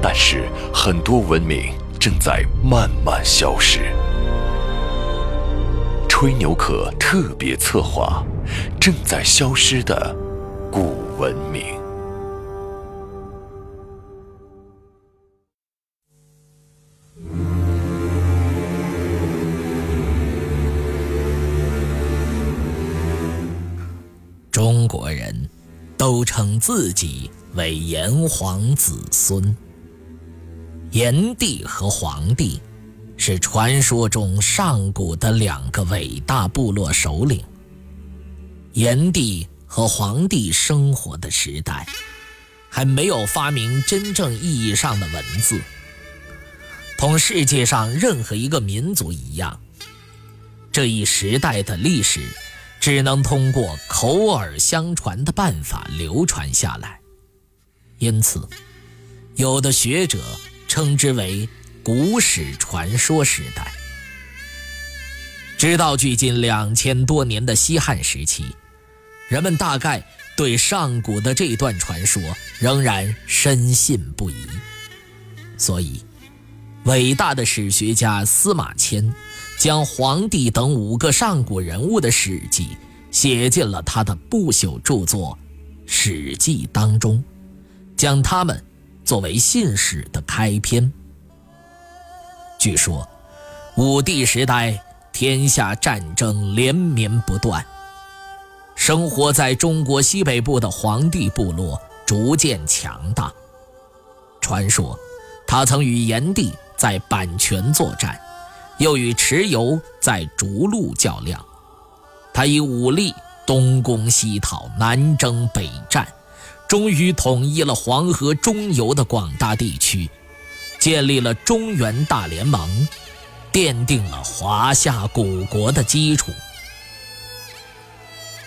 但是，很多文明正在慢慢消失。吹牛壳特别策划：正在消失的古文明。中国人都称自己为炎黄子孙。炎帝和黄帝是传说中上古的两个伟大部落首领。炎帝和黄帝生活的时代，还没有发明真正意义上的文字。同世界上任何一个民族一样，这一时代的历史只能通过口耳相传的办法流传下来。因此，有的学者。称之为古史传说时代。直到距今两千多年的西汉时期，人们大概对上古的这段传说仍然深信不疑。所以，伟大的史学家司马迁将黄帝等五个上古人物的史记写进了他的不朽著作《史记》当中，将他们。作为信史的开篇。据说，武帝时代天下战争连绵不断，生活在中国西北部的黄帝部落逐渐强大。传说，他曾与炎帝在阪泉作战，又与蚩尤在逐鹿较量。他以武力东攻西讨，南征北战。终于统一了黄河中游的广大地区，建立了中原大联盟，奠定了华夏古国的基础。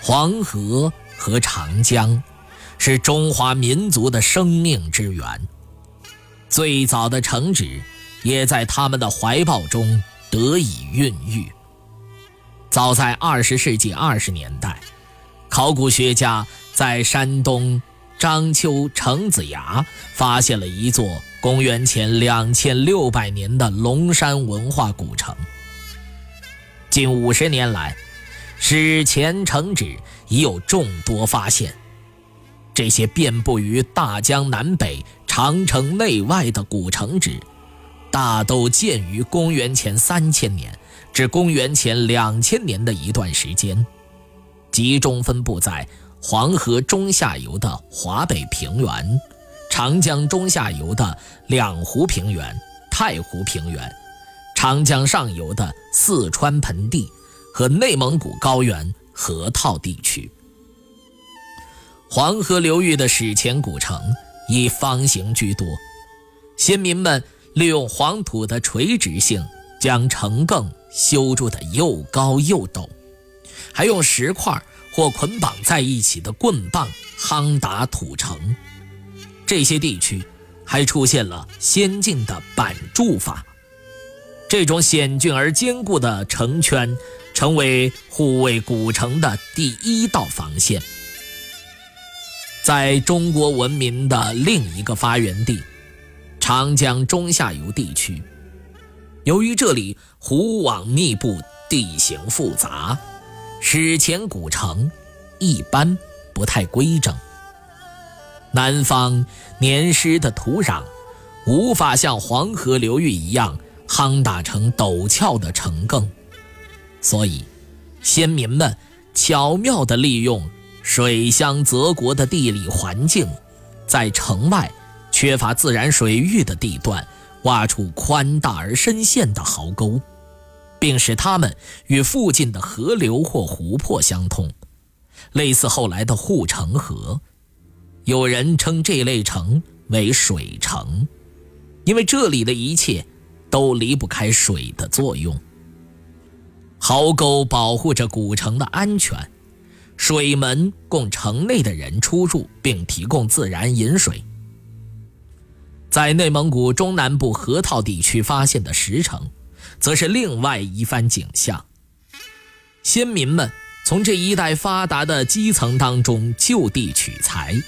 黄河和长江是中华民族的生命之源，最早的城址也在他们的怀抱中得以孕育。早在二十世纪二十年代，考古学家在山东。章丘程子崖发现了一座公元前两千六百年的龙山文化古城。近五十年来，史前城址已有众多发现。这些遍布于大江南北、长城内外的古城址，大都建于公元前三千年至公元前两千年的一段时间，集中分布在。黄河中下游的华北平原，长江中下游的两湖平原、太湖平原，长江上游的四川盆地和内蒙古高原河套地区。黄河流域的史前古城以方形居多，先民们利用黄土的垂直性，将城埂修筑得又高又陡，还用石块。或捆绑在一起的棍棒夯打土城，这些地区还出现了先进的板筑法。这种险峻而坚固的城圈，成为护卫古城的第一道防线。在中国文明的另一个发源地——长江中下游地区，由于这里湖网密布，地形复杂。史前古城一般不太规整，南方黏湿的土壤无法像黄河流域一样夯打成陡峭的城埂，所以先民们巧妙地利用水乡泽国的地理环境，在城外缺乏自然水域的地段挖出宽大而深陷的壕沟。并使它们与附近的河流或湖泊相通，类似后来的护城河。有人称这类城为水城。因为这里的一切都离不开水的作用。壕沟保护着古城的安全，水门供城内的人出入，并提供自然饮水。在内蒙古中南部河套地区发现的石城，则是另外一番景象。先民们从这一带发达的基层当中就地取材，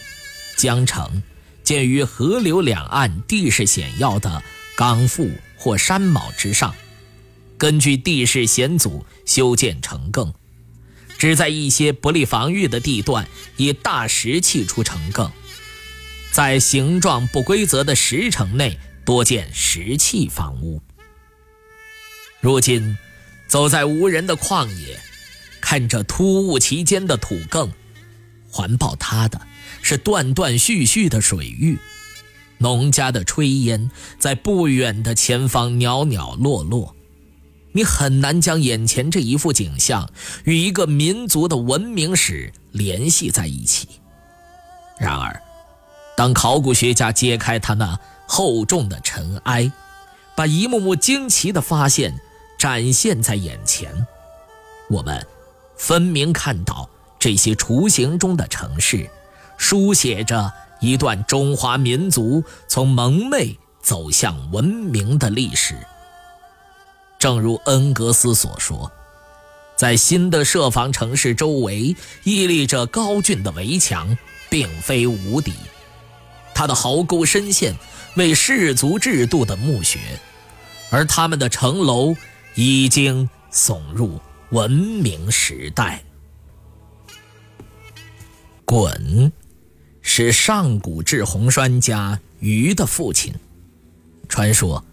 将城建于河流两岸地势险要的岗阜或山卯之上，根据地势险阻修建城埂，只在一些不利防御的地段以大石砌出城埂。在形状不规则的石城内多建石砌房屋。如今，走在无人的旷野，看着突兀其间的土埂，环抱它的是断断续续的水域，农家的炊烟在不远的前方袅袅落落。你很难将眼前这一幅景象与一个民族的文明史联系在一起。然而，当考古学家揭开它那厚重的尘埃，把一幕幕惊奇的发现展现在眼前，我们分明看到这些雏形中的城市，书写着一段中华民族从蒙昧走向文明的历史。正如恩格斯所说，在新的设防城市周围屹立着高峻的围墙，并非无敌。他的壕沟深陷为氏族制度的墓穴，而他们的城楼已经耸入文明时代。鲧是上古制红专家禹的父亲，传说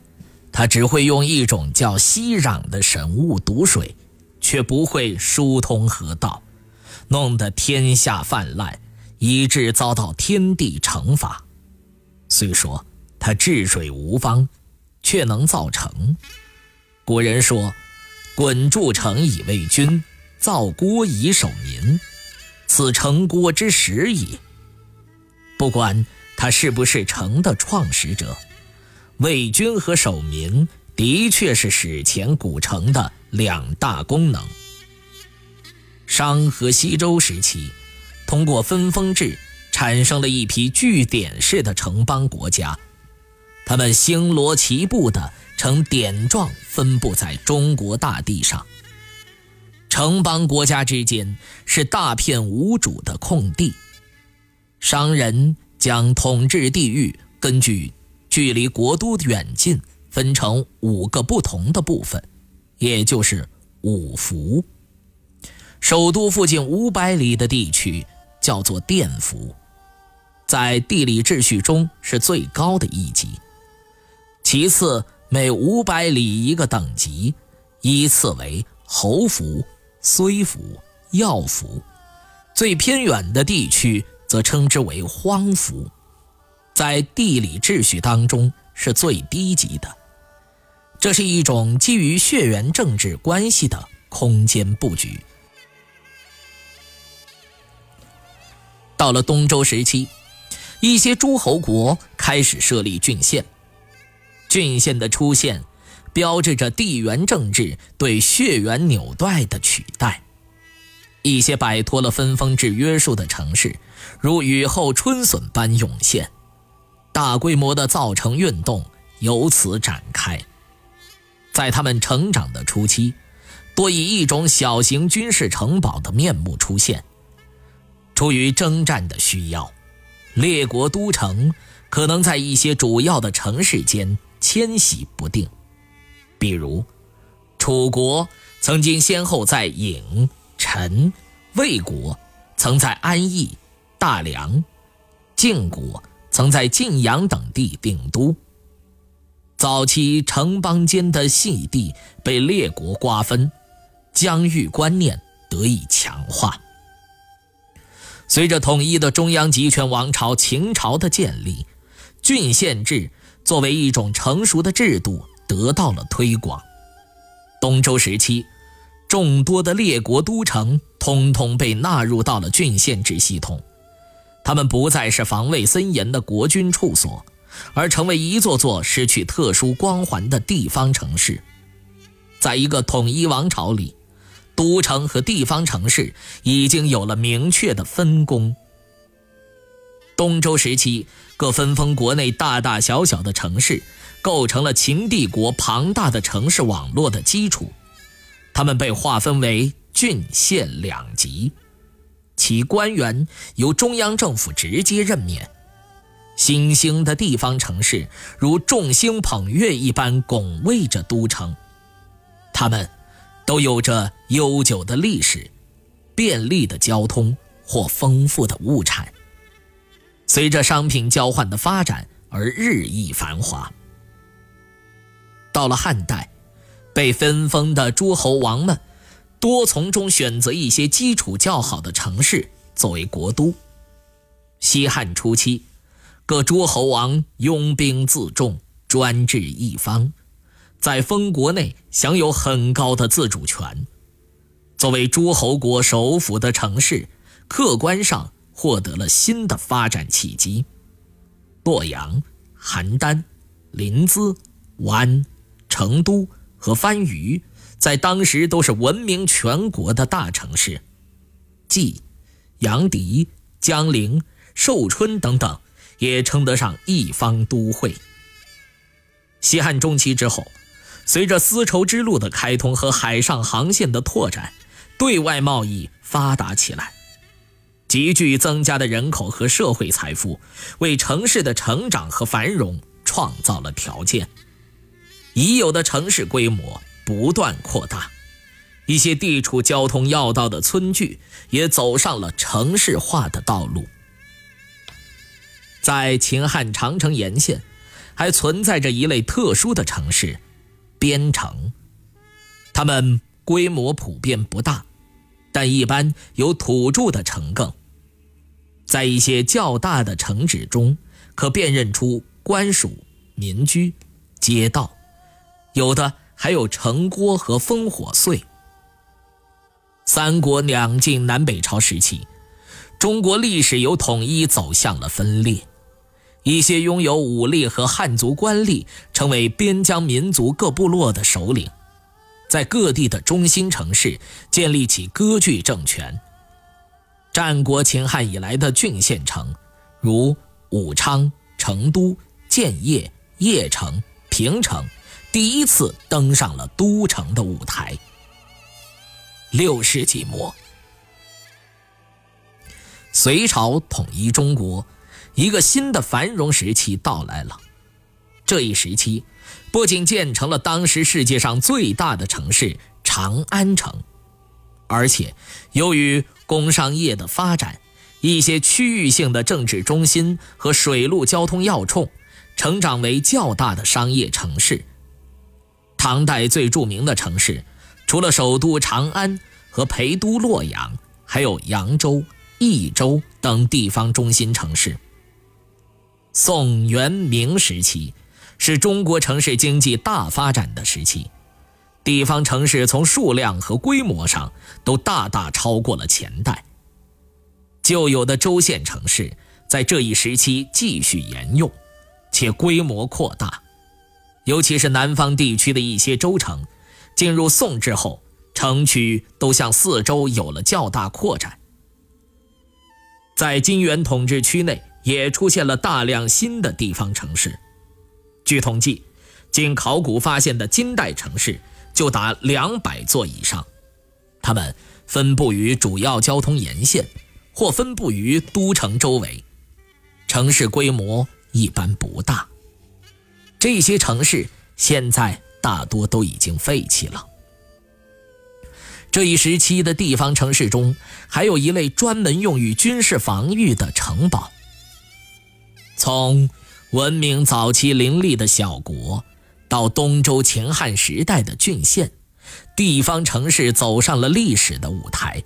他只会用一种叫息壤的神物堵水，却不会疏通河道，弄得天下泛滥，以致遭到天地惩罚。虽说他治水无方，却能造城。古人说：“鲧筑城以卫君，造郭以守民，此城郭之始也。”不管他是不是城的创始者，卫军和守民的确是史前古城的两大功能。商和西周时期，通过分封制。产生了一批据点式的城邦国家，他们星罗棋布的呈点状分布在中国大地上。城邦国家之间是大片无主的空地，商人将统治地域根据距离国都远近分成五个不同的部分，也就是五服。首都附近五百里的地区叫做甸服。在地理秩序中是最高的一级，其次每五百里一个等级，依次为侯府、睢府、要府，最偏远的地区则称之为荒府，在地理秩序当中是最低级的。这是一种基于血缘政治关系的空间布局。到了东周时期。一些诸侯国开始设立郡县，郡县的出现，标志着地缘政治对血缘纽带的取代。一些摆脱了分封制约束的城市，如雨后春笋般涌现，大规模的造城运动由此展开。在他们成长的初期，多以一种小型军事城堡的面目出现，出于征战的需要。列国都城可能在一些主要的城市间迁徙不定，比如，楚国曾经先后在郢、陈、魏国曾在安邑、大梁，晋国曾在晋阳等地定都。早期城邦间的细地被列国瓜分，疆域观念得以强化。随着统一的中央集权王朝秦朝的建立，郡县制作为一种成熟的制度得到了推广。东周时期，众多的列国都城通通被纳入到了郡县制系统，他们不再是防卫森严的国君处所，而成为一座座失去特殊光环的地方城市。在一个统一王朝里，都城和地方城市已经有了明确的分工。东周时期，各分封国内大大小小的城市，构成了秦帝国庞大的城市网络的基础。它们被划分为郡县两级，其官员由中央政府直接任免。新兴的地方城市如众星捧月一般拱卫着都城。他们都有着悠久的历史、便利的交通或丰富的物产，随着商品交换的发展而日益繁华。到了汉代，被分封的诸侯王们多从中选择一些基础较好的城市作为国都。西汉初期，各诸侯王拥兵自重，专制一方。在封国内享有很高的自主权，作为诸侯国首府的城市，客观上获得了新的发展契机。洛阳、邯郸、临淄、宛、成都和番禺，在当时都是闻名全国的大城市。冀、阳翟、江陵、寿春等等，也称得上一方都会。西汉中期之后。随着丝绸之路的开通和海上航线的拓展，对外贸易发达起来，急剧增加的人口和社会财富，为城市的成长和繁荣创造了条件。已有的城市规模不断扩大，一些地处交通要道的村聚也走上了城市化的道路。在秦汉长城沿线，还存在着一类特殊的城市。边城，它们规模普遍不大，但一般有土著的城更。在一些较大的城址中，可辨认出官署、民居、街道，有的还有城郭和烽火燧。三国两晋南北朝时期，中国历史由统一走向了分裂。一些拥有武力和汉族官吏，成为边疆民族各部落的首领，在各地的中心城市建立起割据政权。战国秦汉以来的郡县城，如武昌、成都、建业、邺城、平城，第一次登上了都城的舞台。六世纪末，隋朝统一中国。一个新的繁荣时期到来了。这一时期，不仅建成了当时世界上最大的城市长安城，而且由于工商业的发展，一些区域性的政治中心和水陆交通要冲，成长为较大的商业城市。唐代最著名的城市，除了首都长安和陪都洛阳，还有扬州、益州等地方中心城市。宋元明时期是中国城市经济大发展的时期，地方城市从数量和规模上都大大超过了前代。旧有的州县城市在这一时期继续沿用，且规模扩大，尤其是南方地区的一些州城，进入宋之后，城区都向四周有了较大扩展。在金元统治区内。也出现了大量新的地方城市。据统计，经考古发现的金代城市就达两百座以上，它们分布于主要交通沿线，或分布于都城周围，城市规模一般不大。这些城市现在大多都已经废弃了。这一时期的地方城市中，还有一类专门用于军事防御的城堡。从文明早期林立的小国，到东周秦汉时代的郡县，地方城市走上了历史的舞台。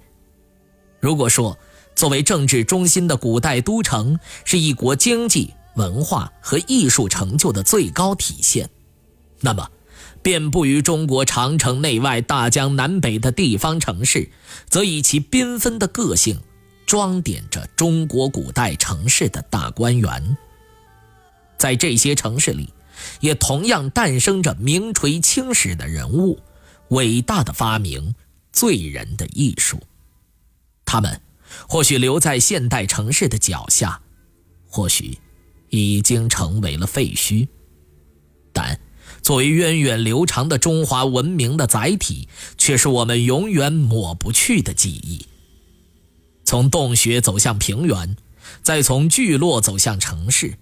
如果说作为政治中心的古代都城是一国经济、文化和艺术成就的最高体现，那么遍布于中国长城内外、大江南北的地方城市，则以其缤纷的个性，装点着中国古代城市的大观园。在这些城市里，也同样诞生着名垂青史的人物、伟大的发明、醉人的艺术。他们或许留在现代城市的脚下，或许已经成为了废墟，但作为源远流长的中华文明的载体，却是我们永远抹不去的记忆。从洞穴走向平原，再从聚落走向城市，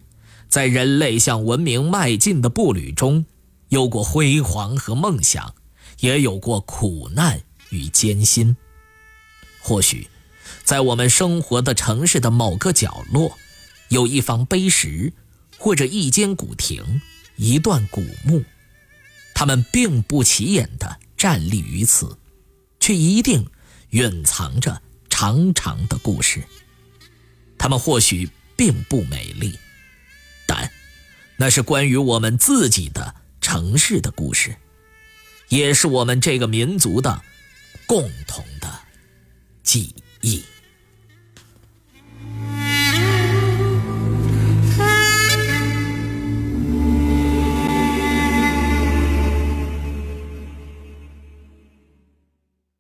在人类向文明迈进的步履中，有过辉煌和梦想，也有过苦难与艰辛。或许，在我们生活的城市的某个角落，有一方碑石，或者一间古亭，一段古墓，它们并不起眼地站立于此，却一定蕴藏着。长长的故事，它们或许并不美丽，那是关于我们自己的城市的故事，也是我们这个民族的共同的记忆。